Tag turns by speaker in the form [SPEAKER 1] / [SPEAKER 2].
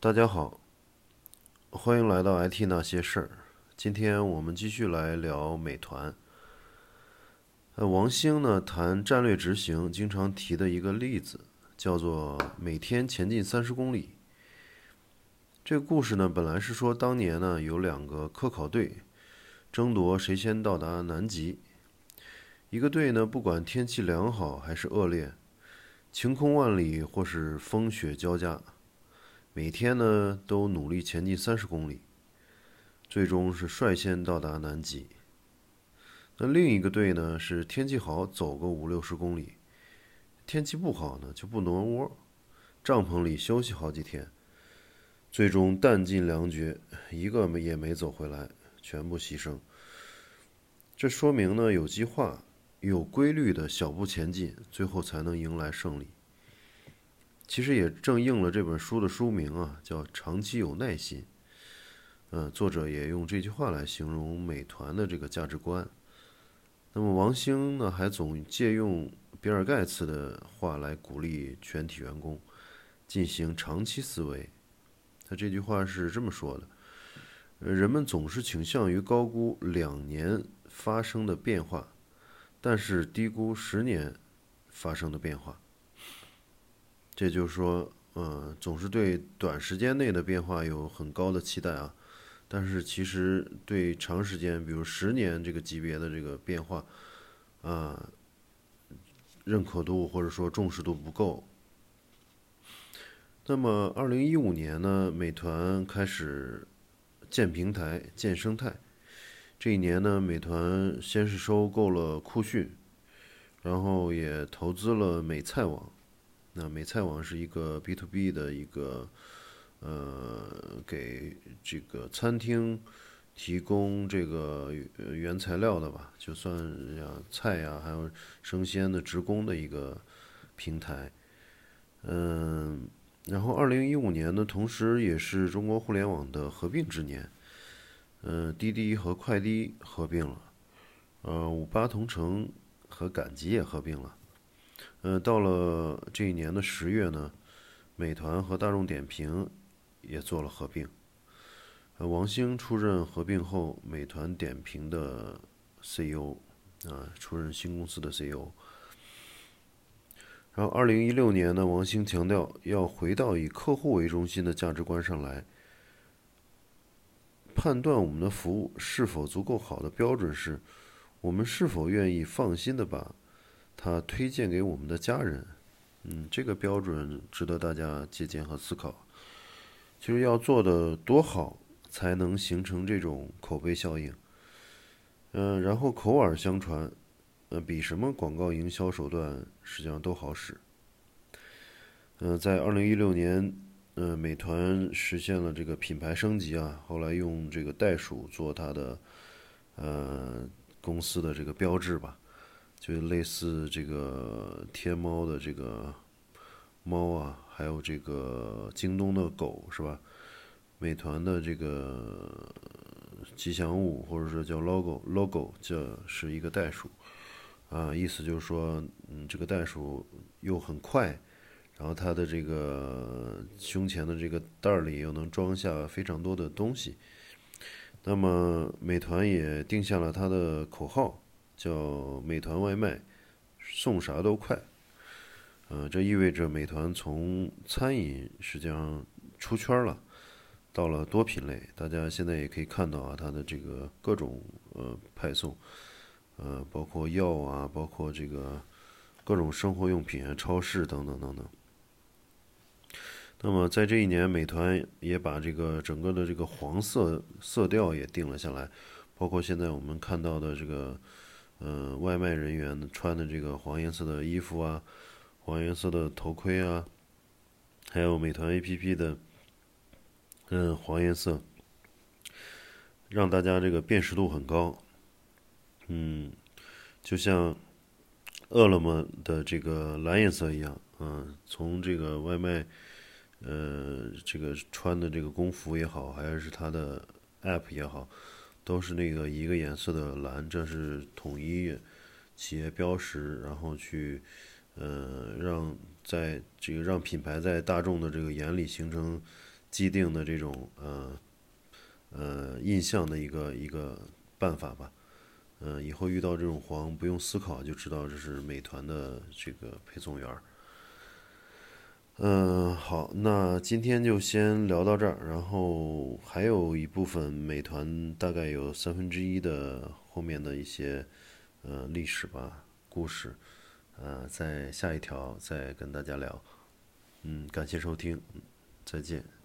[SPEAKER 1] 大家好，欢迎来到 IT 那些事儿。今天我们继续来聊美团。呃，王兴呢谈战略执行，经常提的一个例子叫做每天前进三十公里。这个故事呢，本来是说当年呢有两个科考队争夺谁先到达南极。一个队呢，不管天气良好还是恶劣，晴空万里或是风雪交加。每天呢都努力前进三十公里，最终是率先到达南极。那另一个队呢是天气好走个五六十公里，天气不好呢就不挪窝，帐篷里休息好几天，最终弹尽粮绝，一个也没走回来，全部牺牲。这说明呢有计划、有规律的小步前进，最后才能迎来胜利。其实也正应了这本书的书名啊，叫“长期有耐心”。嗯，作者也用这句话来形容美团的这个价值观。那么王兴呢，还总借用比尔盖茨的话来鼓励全体员工进行长期思维。他这句话是这么说的：人们总是倾向于高估两年发生的变化，但是低估十年发生的变化。这就是说，嗯，总是对短时间内的变化有很高的期待啊，但是其实对长时间，比如十年这个级别的这个变化，啊，认可度或者说重视度不够。那么，二零一五年呢，美团开始建平台、建生态。这一年呢，美团先是收购了酷讯，然后也投资了美菜网。那美菜网是一个 B to B 的一个，呃，给这个餐厅提供这个原材料的吧，就算像菜呀，还有生鲜的职工的一个平台。嗯，然后二零一五年呢，同时也是中国互联网的合并之年。嗯，滴滴和快滴合并了，呃，五八同城和赶集也合并了。呃，到了这一年的十月呢，美团和大众点评也做了合并。呃，王兴出任合并后美团点评的 CEO，啊，出任新公司的 CEO。然后，二零一六年呢，王兴强调要回到以客户为中心的价值观上来。判断我们的服务是否足够好的标准是，我们是否愿意放心的把。他推荐给我们的家人，嗯，这个标准值得大家借鉴和思考。其实要做的多好，才能形成这种口碑效应。嗯，然后口耳相传，呃，比什么广告营销手段实际上都好使。嗯，在二零一六年，嗯，美团实现了这个品牌升级啊，后来用这个袋鼠做它的呃公司的这个标志吧。就类似这个天猫的这个猫啊，还有这个京东的狗是吧？美团的这个吉祥物或者说叫 logo，logo 叫是一个袋鼠啊，意思就是说，嗯，这个袋鼠又很快，然后它的这个胸前的这个袋儿里又能装下非常多的东西。那么美团也定下了它的口号。叫美团外卖，送啥都快，呃，这意味着美团从餐饮实际上出圈了，到了多品类。大家现在也可以看到啊，它的这个各种呃派送，呃，包括药啊，包括这个各种生活用品啊，超市等等等等。那么在这一年，美团也把这个整个的这个黄色色调也定了下来，包括现在我们看到的这个。嗯，外卖人员穿的这个黄颜色的衣服啊，黄颜色的头盔啊，还有美团 APP 的嗯黄颜色，让大家这个辨识度很高。嗯，就像饿了么的这个蓝颜色一样，嗯，从这个外卖呃这个穿的这个工服也好，还是它的 App 也好。都是那个一个颜色的蓝，这是统一企业标识，然后去，呃，让在这个让品牌在大众的这个眼里形成既定的这种呃呃印象的一个一个办法吧。嗯，以后遇到这种黄，不用思考就知道这是美团的这个配送员儿。嗯，好，那今天就先聊到这儿，然后还有一部分美团大概有三分之一的后面的一些呃历史吧故事，呃，在下一条再跟大家聊。嗯，感谢收听，再见。